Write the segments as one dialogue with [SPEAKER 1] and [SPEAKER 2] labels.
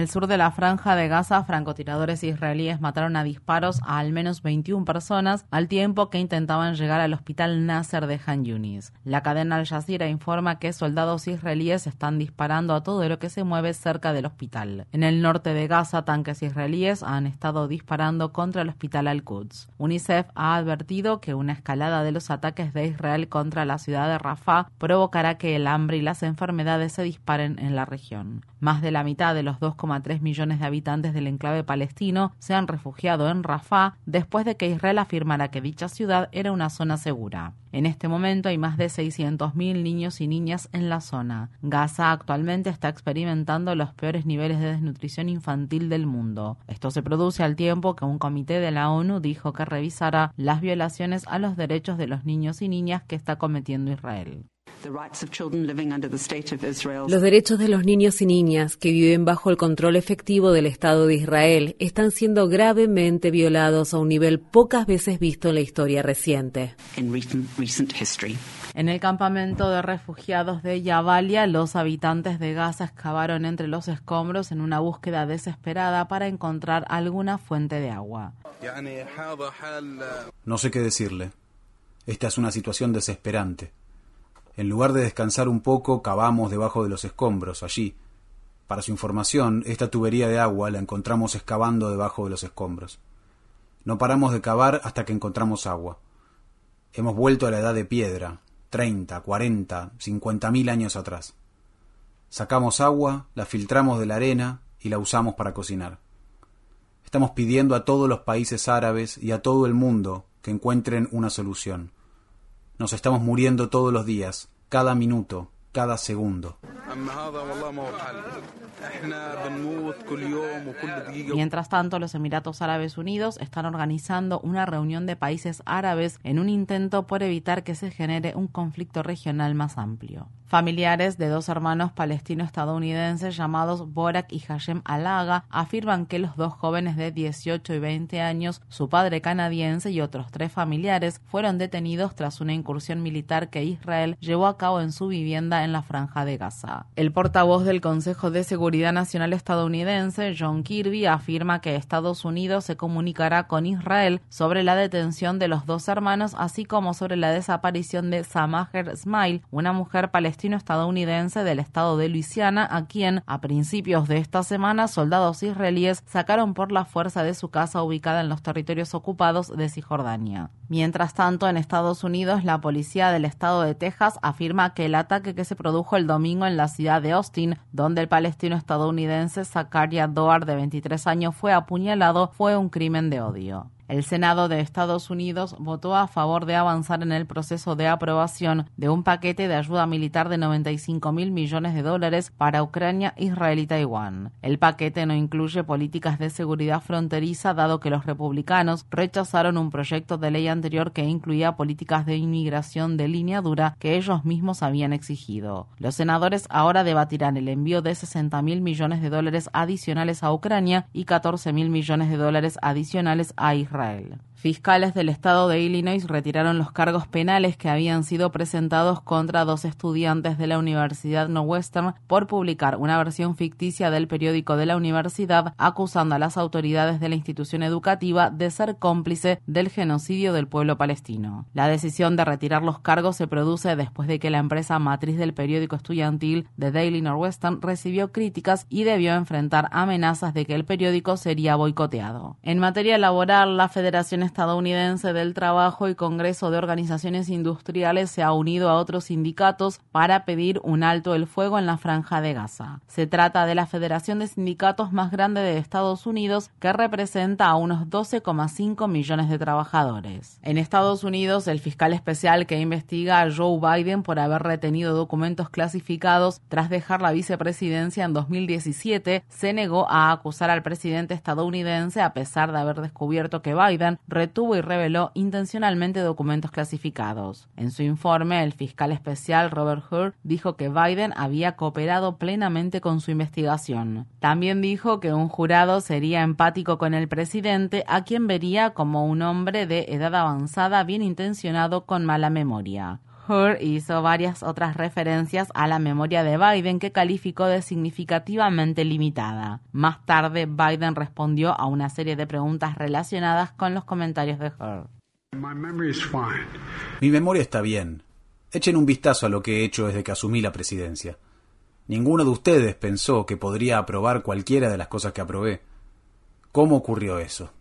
[SPEAKER 1] El sur de la franja de Gaza, francotiradores israelíes mataron a disparos a al menos 21 personas al tiempo que intentaban llegar al hospital Nasser de Han Yunis. La cadena Al Jazeera informa que soldados israelíes están disparando a todo lo que se mueve cerca del hospital. En el norte de Gaza, tanques israelíes han estado disparando contra el hospital Al-Quds. UNICEF ha advertido que una escalada de los ataques de Israel contra la ciudad de Rafah provocará que el hambre y las enfermedades se disparen en la región. Más de la mitad de los 2,3 millones de habitantes del enclave palestino se han refugiado en Rafah después de que Israel afirmara que dicha ciudad era una zona segura. En este momento hay más de 600.000 niños y niñas en la zona. Gaza actualmente está experimentando los peores niveles de desnutrición infantil del mundo. Esto se produce al tiempo que un comité de la ONU dijo que revisará las violaciones a los derechos de los niños y niñas que está cometiendo Israel.
[SPEAKER 2] Los derechos de los niños y niñas que viven bajo el control efectivo del Estado de Israel están siendo gravemente violados a un nivel pocas veces visto en la historia reciente.
[SPEAKER 1] En el campamento de refugiados de Yabalia, los habitantes de Gaza excavaron entre los escombros en una búsqueda desesperada para encontrar alguna fuente de agua.
[SPEAKER 3] No sé qué decirle. Esta es una situación desesperante. En lugar de descansar un poco, cavamos debajo de los escombros, allí. Para su información, esta tubería de agua la encontramos excavando debajo de los escombros. No paramos de cavar hasta que encontramos agua. Hemos vuelto a la edad de piedra, treinta, cuarenta, cincuenta mil años atrás. Sacamos agua, la filtramos de la arena y la usamos para cocinar. Estamos pidiendo a todos los países árabes y a todo el mundo que encuentren una solución. Nos estamos muriendo todos los días, cada minuto, cada segundo.
[SPEAKER 1] Mientras tanto, los Emiratos Árabes Unidos están organizando una reunión de países árabes en un intento por evitar que se genere un conflicto regional más amplio. Familiares de dos hermanos palestino-estadounidenses llamados Borak y Hashem Alaga afirman que los dos jóvenes de 18 y 20 años, su padre canadiense y otros tres familiares fueron detenidos tras una incursión militar que Israel llevó a cabo en su vivienda en la franja de Gaza. El portavoz del Consejo de Seguridad Nacional estadounidense, John Kirby, afirma que Estados Unidos se comunicará con Israel sobre la detención de los dos hermanos, así como sobre la desaparición de Samaher Smile, una mujer palestina estadounidense del estado de Luisiana, a quien, a principios de esta semana, soldados israelíes sacaron por la fuerza de su casa ubicada en los territorios ocupados de Cisjordania. Mientras tanto, en Estados Unidos, la policía del estado de Texas afirma que el ataque que se produjo el domingo en la ciudad de Austin, donde el palestino estadounidense Zakaria Doar, de 23 años, fue apuñalado, fue un crimen de odio. El Senado de Estados Unidos votó a favor de avanzar en el proceso de aprobación de un paquete de ayuda militar de 95 mil millones de dólares para Ucrania, Israel y Taiwán. El paquete no incluye políticas de seguridad fronteriza, dado que los republicanos rechazaron un proyecto de ley anterior que incluía políticas de inmigración de línea dura que ellos mismos habían exigido. Los senadores ahora debatirán el envío de 60 mil millones de dólares adicionales a Ucrania y 14 mil millones de dólares adicionales a Israel. Israel. Fiscales del estado de Illinois retiraron los cargos penales que habían sido presentados contra dos estudiantes de la Universidad Northwestern por publicar una versión ficticia del periódico de la universidad acusando a las autoridades de la institución educativa de ser cómplice del genocidio del pueblo palestino. La decisión de retirar los cargos se produce después de que la empresa matriz del periódico estudiantil The Daily Northwestern recibió críticas y debió enfrentar amenazas de que el periódico sería boicoteado. En materia laboral, la Federación Estadounidense del Trabajo y Congreso de Organizaciones Industriales se ha unido a otros sindicatos para pedir un alto el fuego en la franja de Gaza. Se trata de la federación de sindicatos más grande de Estados Unidos que representa a unos 12,5 millones de trabajadores. En Estados Unidos, el fiscal especial que investiga a Joe Biden por haber retenido documentos clasificados tras dejar la vicepresidencia en 2017 se negó a acusar al presidente estadounidense a pesar de haber descubierto que Biden retuvo y reveló intencionalmente documentos clasificados. En su informe, el fiscal especial Robert Hur dijo que Biden había cooperado plenamente con su investigación. También dijo que un jurado sería empático con el presidente, a quien vería como un hombre de edad avanzada bien intencionado con mala memoria. Hur hizo varias otras referencias a la memoria de Biden que calificó de significativamente limitada. Más tarde, Biden respondió a una serie de preguntas relacionadas con los comentarios de Hur.
[SPEAKER 3] Mi memoria está bien. Echen un vistazo a lo que he hecho desde que asumí la presidencia. Ninguno de ustedes pensó que podría aprobar cualquiera de las cosas que aprobé. ¿Cómo ocurrió eso?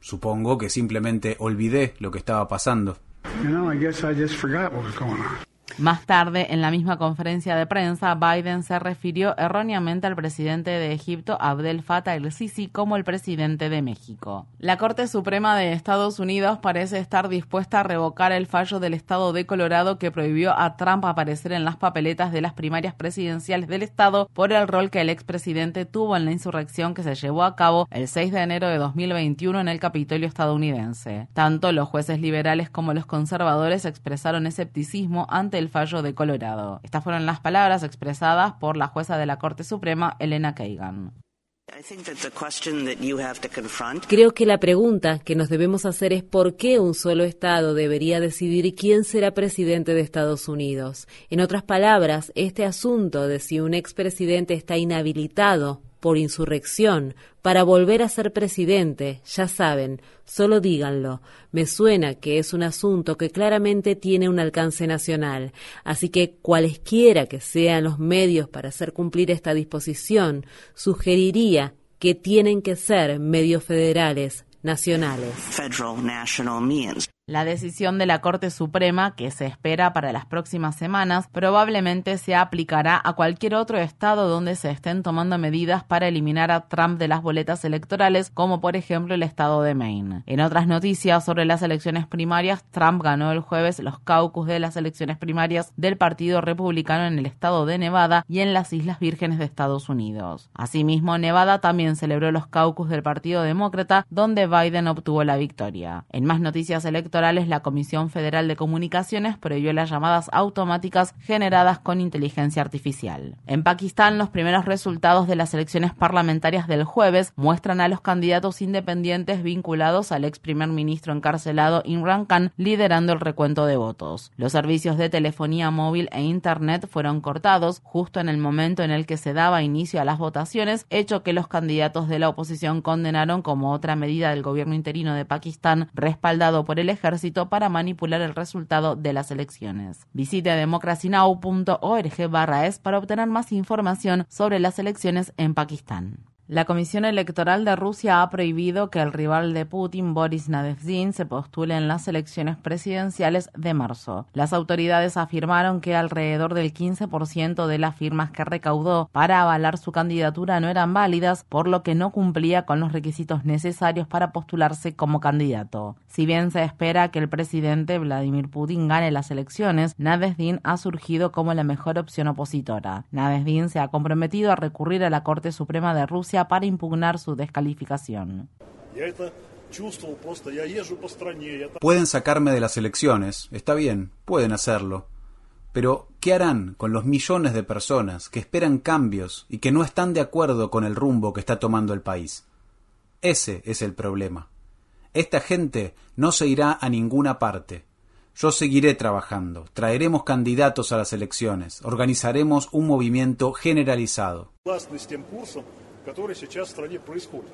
[SPEAKER 3] Supongo que simplemente olvidé lo que estaba pasando.
[SPEAKER 4] You know, I guess I just forgot what was going on.
[SPEAKER 1] Más tarde, en la misma conferencia de prensa, Biden se refirió erróneamente al presidente de Egipto, Abdel Fattah el-Sisi, como el presidente de México. La Corte Suprema de Estados Unidos parece estar dispuesta a revocar el fallo del estado de Colorado que prohibió a Trump aparecer en las papeletas de las primarias presidenciales del estado por el rol que el expresidente tuvo en la insurrección que se llevó a cabo el 6 de enero de 2021 en el Capitolio estadounidense. Tanto los jueces liberales como los conservadores expresaron escepticismo ante el fallo de Colorado. Estas fueron las palabras expresadas por la jueza de la Corte Suprema, Elena Kagan.
[SPEAKER 2] Creo que la pregunta que nos debemos hacer es por qué un solo Estado debería decidir quién será presidente de Estados Unidos. En otras palabras, este asunto de si un expresidente está inhabilitado por insurrección para volver a ser presidente, ya saben, solo díganlo. Me suena que es un asunto que claramente tiene un alcance nacional, así que cualesquiera que sean los medios para hacer cumplir esta disposición, sugeriría que tienen que ser medios federales, nacionales.
[SPEAKER 1] La decisión de la Corte Suprema, que se espera para las próximas semanas, probablemente se aplicará a cualquier otro estado donde se estén tomando medidas para eliminar a Trump de las boletas electorales, como por ejemplo el estado de Maine. En otras noticias sobre las elecciones primarias, Trump ganó el jueves los caucus de las elecciones primarias del Partido Republicano en el estado de Nevada y en las Islas Vírgenes de Estados Unidos. Asimismo, Nevada también celebró los caucus del Partido Demócrata, donde Biden obtuvo la victoria. En más noticias electorales, la Comisión Federal de Comunicaciones prohibió las llamadas automáticas generadas con inteligencia artificial. En Pakistán, los primeros resultados de las elecciones parlamentarias del jueves muestran a los candidatos independientes vinculados al ex primer ministro encarcelado Imran Khan liderando el recuento de votos. Los servicios de telefonía móvil e Internet fueron cortados justo en el momento en el que se daba inicio a las votaciones, hecho que los candidatos de la oposición condenaron como otra medida del gobierno interino de Pakistán respaldado por el ejército ejército para manipular el resultado de las elecciones. Visite democracynow.org barra es para obtener más información sobre las elecciones en Pakistán. La Comisión Electoral de Rusia ha prohibido que el rival de Putin, Boris Nadezhdin, se postule en las elecciones presidenciales de marzo. Las autoridades afirmaron que alrededor del 15% de las firmas que recaudó para avalar su candidatura no eran válidas, por lo que no cumplía con los requisitos necesarios para postularse como candidato. Si bien se espera que el presidente Vladimir Putin gane las elecciones, Nadezhdin ha surgido como la mejor opción opositora. Nadezhdin se ha comprometido a recurrir a la Corte Suprema de Rusia para impugnar su descalificación.
[SPEAKER 3] Pueden sacarme de las elecciones, está bien, pueden hacerlo. Pero, ¿qué harán con los millones de personas que esperan cambios y que no están de acuerdo con el rumbo que está tomando el país? Ese es el problema. Esta gente no se irá a ninguna parte. Yo seguiré trabajando, traeremos candidatos a las elecciones, organizaremos un movimiento generalizado. Который сейчас в стране происходит.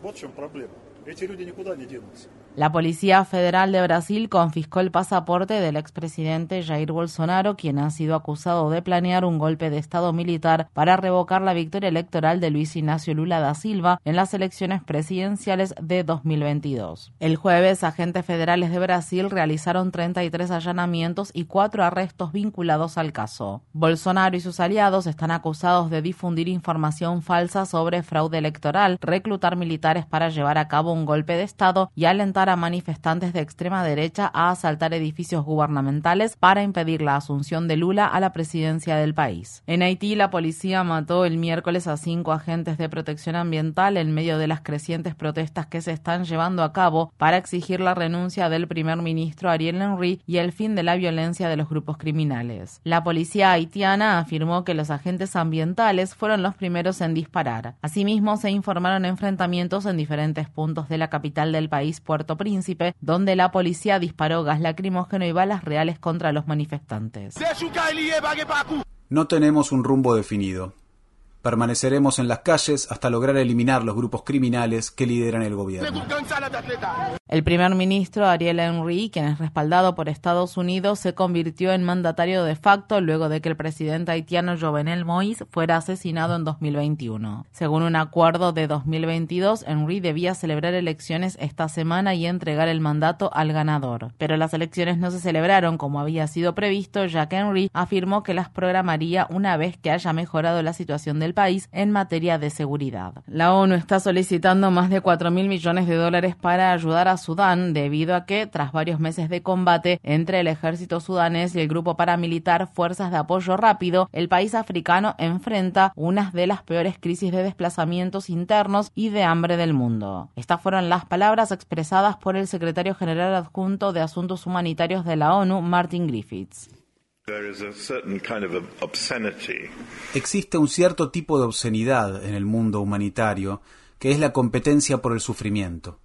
[SPEAKER 3] Вот в чем проблема. Эти люди никуда не денутся.
[SPEAKER 1] La Policía Federal de Brasil confiscó el pasaporte del expresidente Jair Bolsonaro, quien ha sido acusado de planear un golpe de Estado militar para revocar la victoria electoral de Luis Ignacio Lula da Silva en las elecciones presidenciales de 2022. El jueves, agentes federales de Brasil realizaron 33 allanamientos y cuatro arrestos vinculados al caso. Bolsonaro y sus aliados están acusados de difundir información falsa sobre fraude electoral, reclutar militares para llevar a cabo un golpe de Estado y alentar manifestantes de extrema derecha a asaltar edificios gubernamentales para impedir la asunción de Lula a la presidencia del país. En Haití, la policía mató el miércoles a cinco agentes de protección ambiental en medio de las crecientes protestas que se están llevando a cabo para exigir la renuncia del primer ministro Ariel Henry y el fin de la violencia de los grupos criminales. La policía haitiana afirmó que los agentes ambientales fueron los primeros en disparar. Asimismo, se informaron enfrentamientos en diferentes puntos de la capital del país, Puerto Príncipe, donde la policía disparó gas lacrimógeno y balas reales contra los manifestantes.
[SPEAKER 3] No tenemos un rumbo definido. Permaneceremos en las calles hasta lograr eliminar los grupos criminales que lideran el gobierno.
[SPEAKER 1] El primer ministro Ariel Henry, quien es respaldado por Estados Unidos, se convirtió en mandatario de facto luego de que el presidente haitiano Jovenel Moïse fuera asesinado en 2021. Según un acuerdo de 2022, Henry debía celebrar elecciones esta semana y entregar el mandato al ganador. Pero las elecciones no se celebraron como había sido previsto, ya que Henry afirmó que las programaría una vez que haya mejorado la situación del país en materia de seguridad. La ONU está solicitando más de 4 mil millones de dólares para ayudar a Sudán debido a que, tras varios meses de combate entre el ejército sudanés y el grupo paramilitar Fuerzas de Apoyo Rápido, el país africano enfrenta una de las peores crisis de desplazamientos internos y de hambre del mundo. Estas fueron las palabras expresadas por el secretario general adjunto de Asuntos Humanitarios de la ONU, Martin Griffiths.
[SPEAKER 3] Existe un cierto tipo de obscenidad en el mundo humanitario, que es la competencia por el sufrimiento,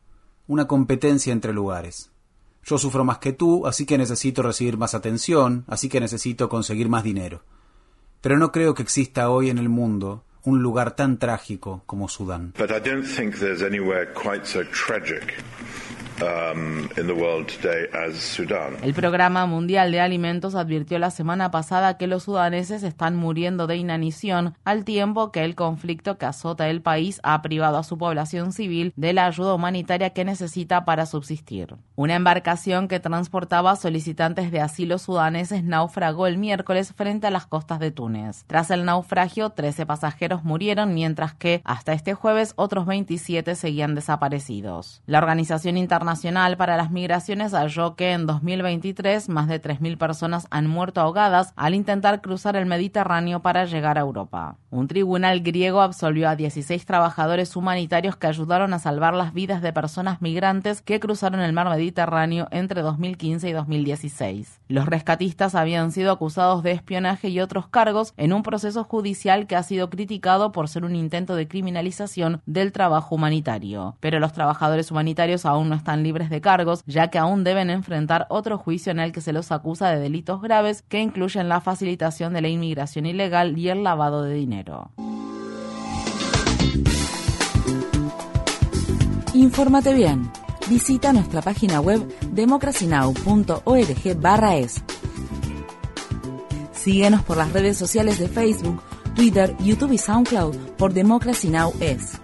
[SPEAKER 3] una competencia entre lugares. Yo sufro más que tú, así que necesito recibir más atención, así que necesito conseguir más dinero. Pero no creo que exista hoy en el mundo un lugar tan trágico como Sudán.
[SPEAKER 1] Um, el Programa Mundial de Alimentos advirtió la semana pasada que los sudaneses están muriendo de inanición al tiempo que el conflicto que azota el país ha privado a su población civil de la ayuda humanitaria que necesita para subsistir. Una embarcación que transportaba solicitantes de asilo sudaneses naufragó el miércoles frente a las costas de Túnez. Tras el naufragio, 13 pasajeros murieron, mientras que hasta este jueves otros 27 seguían desaparecidos. La Organización Internacional Nacional para las Migraciones halló que en 2023 más de 3.000 personas han muerto ahogadas al intentar cruzar el Mediterráneo para llegar a Europa. Un tribunal griego absolvió a 16 trabajadores humanitarios que ayudaron a salvar las vidas de personas migrantes que cruzaron el mar Mediterráneo entre 2015 y 2016. Los rescatistas habían sido acusados de espionaje y otros cargos en un proceso judicial que ha sido criticado por ser un intento de criminalización del trabajo humanitario. Pero los trabajadores humanitarios aún no están libres de cargos, ya que aún deben enfrentar otro juicio en el que se los acusa de delitos graves que incluyen la facilitación de la inmigración ilegal y el lavado de dinero.
[SPEAKER 5] Infórmate bien. Visita nuestra página web democracynow.org/es. Síguenos por las redes sociales de Facebook, Twitter, YouTube y SoundCloud por Democracy Now! es.